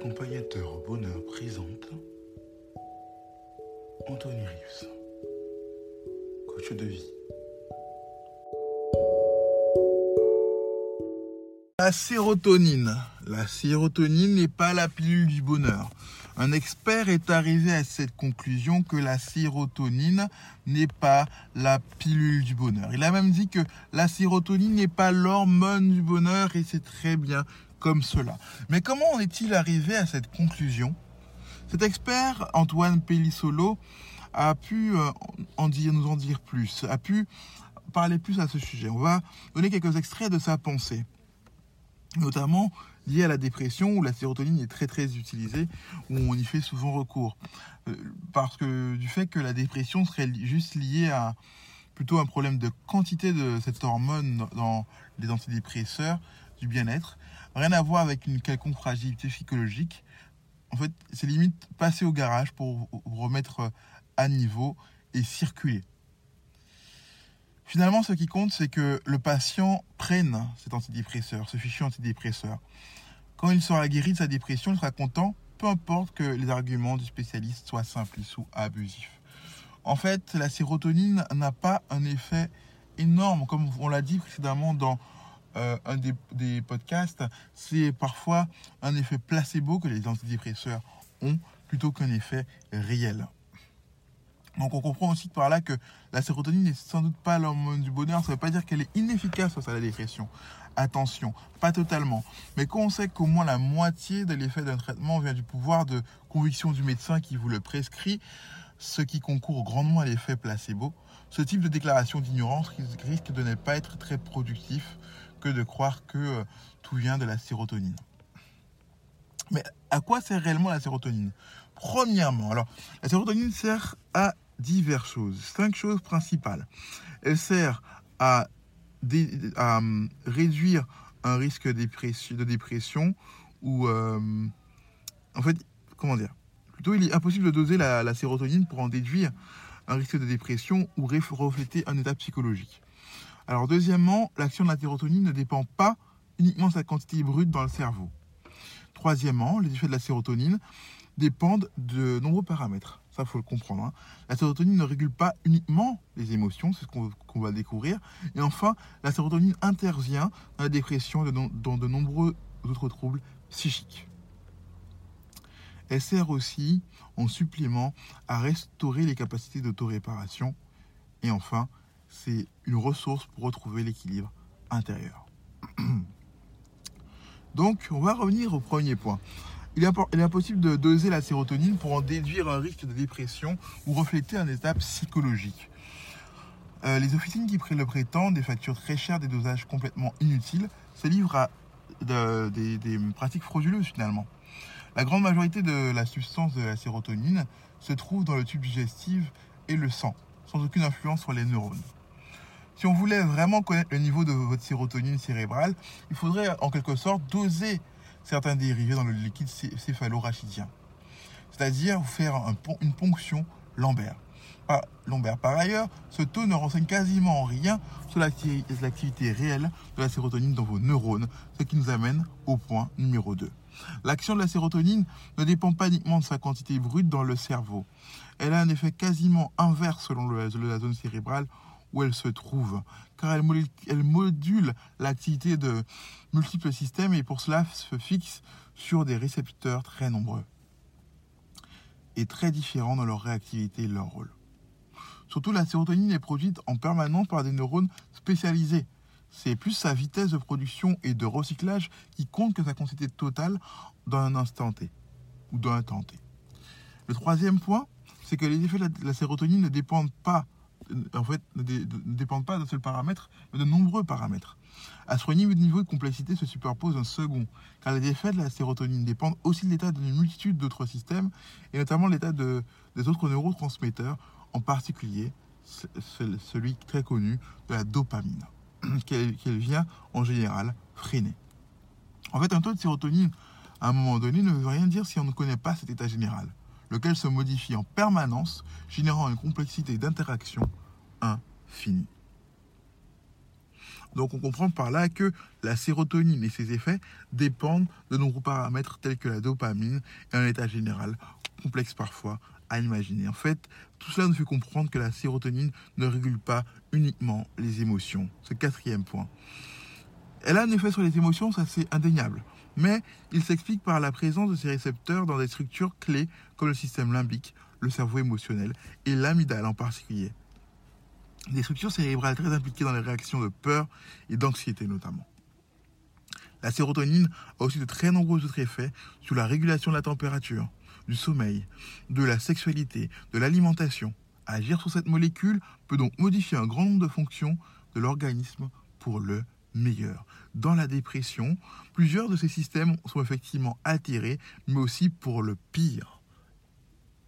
Accompagnateur bonheur présente Anthony Rives, coach de vie. La sérotonine. La sérotonine n'est pas la pilule du bonheur. Un expert est arrivé à cette conclusion que la sérotonine n'est pas la pilule du bonheur. Il a même dit que la sérotonine n'est pas l'hormone du bonheur et c'est très bien comme cela. Mais comment en est-il arrivé à cette conclusion? Cet expert, Antoine Pellissolo, a pu euh, en dire, nous en dire plus, a pu parler plus à ce sujet. On va donner quelques extraits de sa pensée, notamment lié à la dépression où la sérotonine est très très utilisée, où on y fait souvent recours. Euh, parce que du fait que la dépression serait juste liée à plutôt un problème de quantité de cette hormone dans les antidépresseurs du bien-être, rien à voir avec une quelconque fragilité psychologique. En fait, c'est limite passer au garage pour remettre à niveau et circuler. Finalement, ce qui compte, c'est que le patient prenne cet antidépresseur, ce fichier antidépresseur. Quand il sera guéri de sa dépression, il sera content, peu importe que les arguments du spécialiste soient simplistes ou abusifs. En fait, la sérotonine n'a pas un effet énorme, comme on l'a dit précédemment dans euh, un des, des podcasts, c'est parfois un effet placebo que les antidépresseurs ont plutôt qu'un effet réel. Donc on comprend aussi par là que la sérotonine n'est sans doute pas l'hormone du bonheur. Ça ne veut pas dire qu'elle est inefficace face à la dépression. Attention, pas totalement. Mais quand on sait qu'au moins la moitié de l'effet d'un traitement vient du pouvoir de conviction du médecin qui vous le prescrit, ce qui concourt grandement à l'effet placebo, ce type de déclaration d'ignorance risque de ne pas être très productif que de croire que euh, tout vient de la sérotonine. Mais à quoi sert réellement la sérotonine? Premièrement, alors la sérotonine sert à diverses choses, cinq choses principales. Elle sert à, hum, réduire un risque de dépression ou euh, en fait, comment dire? Plutôt, il est impossible de doser la sérotonine pour en déduire un risque de dépression ou refléter un état psychologique. Alors deuxièmement, l'action de la sérotonine ne dépend pas uniquement de sa quantité brute dans le cerveau. Troisièmement, les effets de la sérotonine dépendent de nombreux paramètres. Ça, faut le comprendre. Hein. La sérotonine ne régule pas uniquement les émotions, c'est ce qu'on va découvrir. Et enfin, la sérotonine intervient dans la dépression et dans de nombreux autres troubles psychiques. Elle sert aussi en supplément à restaurer les capacités d'autoréparation. Et enfin, c'est une ressource pour retrouver l'équilibre intérieur. Donc, on va revenir au premier point. Il est, impossible de doser la sérotonine pour en déduire un risque de dépression ou refléter un état psychologique. Euh, les officines qui le prétendent, des factures très chères, des dosages complètement inutiles, se livrent à des, des pratiques frauduleuses finalement. La grande majorité de la substance de la sérotonine se trouve dans le tube digestif et le sang, sans aucune influence sur les neurones. Si on voulait vraiment connaître le niveau de votre sérotonine cérébrale, il faudrait en quelque sorte doser certains dérivés dans le liquide céphalo-rachidien. C'est-à-dire faire une ponction Lambert. Par, Lambert. Par ailleurs, ce taux ne renseigne quasiment rien sur l'activité réelle de la sérotonine dans vos neurones, ce qui nous amène au point numéro 2. L'action de la sérotonine ne dépend pas uniquement de sa quantité brute dans le cerveau. Elle a un effet quasiment inverse selon la zone cérébrale où elle se trouve, car elle, module l'activité de multiples systèmes et pour cela se fixe sur des récepteurs très nombreux et très différents dans leur réactivité et leur rôle. Surtout, la sérotonine est produite en permanence par des neurones spécialisés. C'est plus sa vitesse de production et de recyclage qui compte que sa quantité totale dans un instant T ou dans un temps T. Le troisième point, c'est que les effets de la, sérotonine ne dépendent pas, en fait, ne, dé- ne dépendent pas d'un seul paramètre, mais de nombreux paramètres. À ce niveau, de complexité se superpose un second, car les effets de la sérotonine dépendent aussi de l'état d'une multitude d'autres systèmes, et notamment l'état de- des autres neurotransmetteurs, en particulier ce- ce- celui très connu de la dopamine, qu'elle vient en général freiner. En fait, un taux de sérotonine à un moment donné ne veut rien dire si on ne connaît pas cet état général, lequel se modifie en permanence, générant une complexité d'interaction infinie. Donc on comprend par là que la sérotonine et ses effets dépendent de nombreux paramètres tels que la dopamine et un état général complexe parfois à imaginer. En fait, tout cela nous fait comprendre que la sérotonine ne régule pas uniquement les émotions. Ce quatrième point. Elle a un effet sur les émotions, ça c'est indéniable. Mais il s'explique par la présence de ces récepteurs dans des structures clés comme le système limbique, le cerveau émotionnel et l'amygdale en particulier. Des structures cérébrales très impliquées dans les réactions de peur et d'anxiété notamment. La sérotonine a aussi de très nombreux autres effets sur la régulation de la température, du sommeil, de la sexualité, de l'alimentation. Agir sur cette molécule peut donc modifier un grand nombre de fonctions de l'organisme pour le meilleur. Dans la dépression, plusieurs de ces systèmes sont effectivement altérés, mais aussi pour le pire.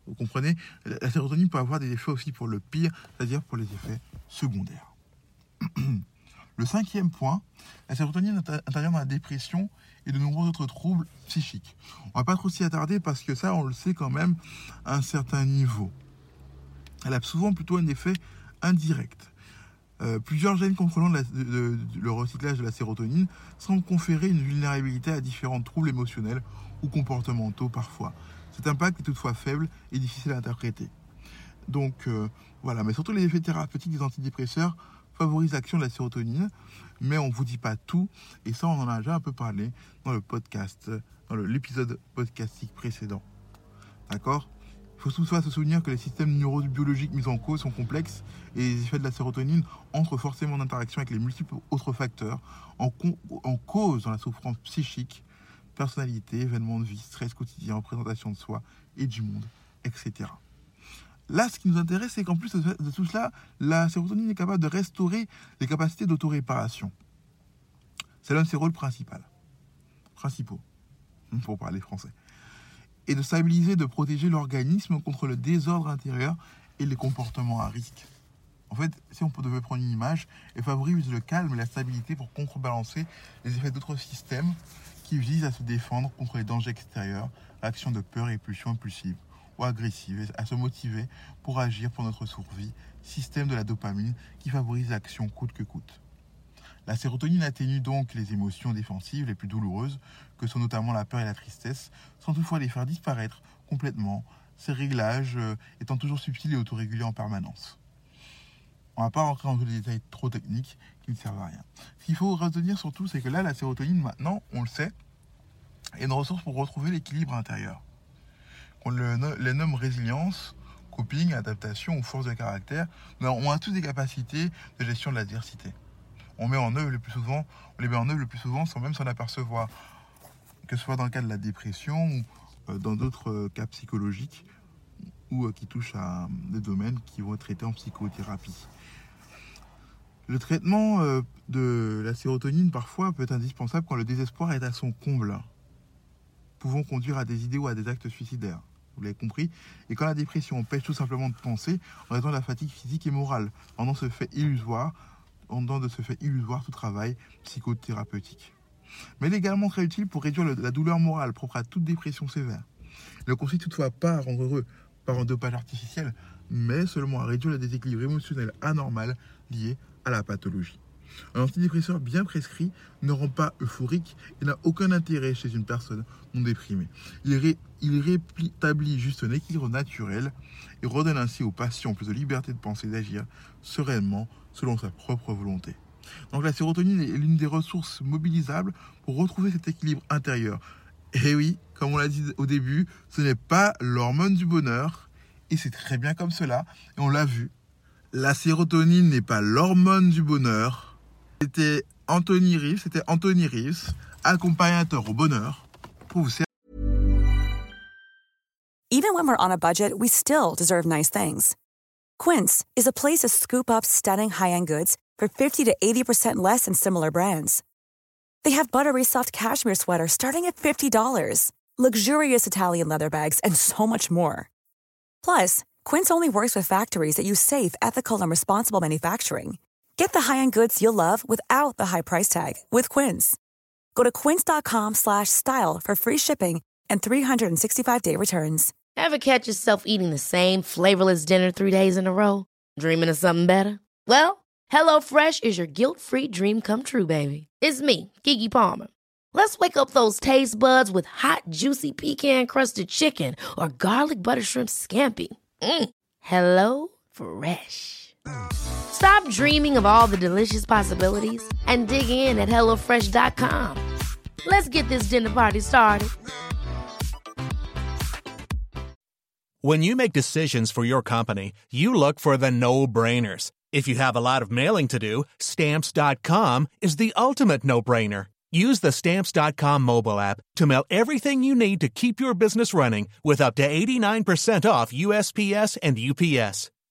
Vous comprenez? La sérotonine peut avoir des effets aussi pour le pire, c'est-à-dire pour les effets secondaires. Le cinquième point, la sérotonine inter- intervient dans la dépression et de nombreux autres troubles psychiques. On va pas trop s'y attarder parce que ça, on le sait quand même à un certain niveau. Elle a souvent plutôt un effet indirect. Euh, plusieurs gènes contrôlant le recyclage de la sérotonine semblent conférer une vulnérabilité à différents troubles émotionnels ou comportementaux parfois. Cet impact est toutefois faible et difficile à interpréter. Donc euh, voilà, mais surtout les effets thérapeutiques des antidépresseurs favorisent l'action de la sérotonine, mais on ne vous dit pas tout, et ça on en a déjà un peu parlé dans le podcast, dans l'épisode podcastique précédent. D'accord? Il faut toutefois se souvenir que les systèmes neurobiologiques mis en cause sont complexes et les effets de la sérotonine entrent forcément en interaction avec les multiples autres facteurs en cause dans la souffrance psychique, personnalité, événements de vie, stress quotidien, représentation de soi et du monde, etc. Là, ce qui nous intéresse, c'est qu'en plus de tout cela, la sérotonine est capable de restaurer les capacités d'autoréparation. C'est l'un de ses rôles principaux. Principaux, pour parler français. Et de stabiliser, de protéger l'organisme contre le désordre intérieur et les comportements à risque. En fait, si on devait prendre une image, elle favorise le calme et la stabilité pour contrebalancer les effets d'autres systèmes qui visent à se défendre contre les dangers extérieurs, l'action de peur et pulsions impulsives ou agressives, et à se motiver pour agir pour notre survie, système de la dopamine qui favorise l'action coûte que coûte. La sérotonine atténue donc les émotions défensives les plus douloureuses, que sont notamment la peur et la tristesse, sans toutefois les faire disparaître complètement, ces réglages euh, étant toujours subtils et autorégulés en permanence. On ne va pas rentrer dans les détails trop techniques qui ne servent à rien. Ce qu'il faut retenir surtout, c'est que là, la sérotonine, maintenant, on le sait, est une ressource pour retrouver l'équilibre intérieur. On les nomme résilience, coping, adaptation ou force de caractère, on a tous des capacités de gestion de l'adversité. On met en œuvre le plus souvent, on les met en œuvre le plus souvent sans même s'en apercevoir, que ce soit dans le cas de la dépression ou euh, dans d'autres euh, cas psychologiques ou euh, qui touchent à des domaines qui vont être traités en psychothérapie. Le traitement de la sérotonine parfois peut être indispensable quand le désespoir est à son comble, pouvant conduire à des idées ou à des actes suicidaires. Vous l'avez compris Et quand la dépression empêche tout simplement de penser en raison de la fatigue physique et morale, rendant ce fait illusoire, rendant de ce fait illusoire tout travail psychothérapeutique. Mais elle est également très utile pour réduire la douleur morale propre à toute dépression sévère. Elle ne consiste toutefois pas à rendre heureux par un dopage artificiel, mais seulement à réduire le déséquilibre émotionnel anormal lié à la pathologie. Un antidépresseur bien prescrit ne rend pas euphorique et n'a aucun intérêt chez une personne non déprimée. Il, ré, il rétablit juste un équilibre naturel et redonne ainsi aux patients plus de liberté de penser et d'agir sereinement selon sa propre volonté. Donc la sérotonine est l'une des ressources mobilisables pour retrouver cet équilibre intérieur. Et oui, comme on l'a dit au début, ce n'est pas l'hormone du bonheur, et c'est très bien comme cela, et on l'a vu. La sérotonine n'est pas l'hormone du bonheur. C'était Anthony Reeves, c'était Anthony Reeves, accompagnateur au bonheur, pour vous servir. Even when we're on a budget, we still deserve nice things. Quince is a place to scoop up stunning high-end goods for 50 to 80% less than similar brands. They have buttery soft cashmere sweaters starting at $50, luxurious Italian leather bags, and so much more. Plus, Quince only works with factories that use safe, ethical, and responsible manufacturing. Get the high-end goods you'll love without the high price tag with Quince. Go to quince.com/style for free shipping and 365-day returns. Ever catch yourself eating the same flavorless dinner three days in a row? Dreaming of something better? Well, HelloFresh is your guilt-free dream come true, baby. It's me, Kiki Palmer. Let's wake up those taste buds with hot, juicy pecan-crusted chicken or garlic butter shrimp scampi. Mm. Hello Fresh. Stop dreaming of all the delicious possibilities and dig in at HelloFresh.com. Let's get this dinner party started. When you make decisions for your company, you look for the no brainers. If you have a lot of mailing to do, Stamps.com is the ultimate no brainer. Use the Stamps.com mobile app to mail everything you need to keep your business running with up to 89% off USPS and UPS.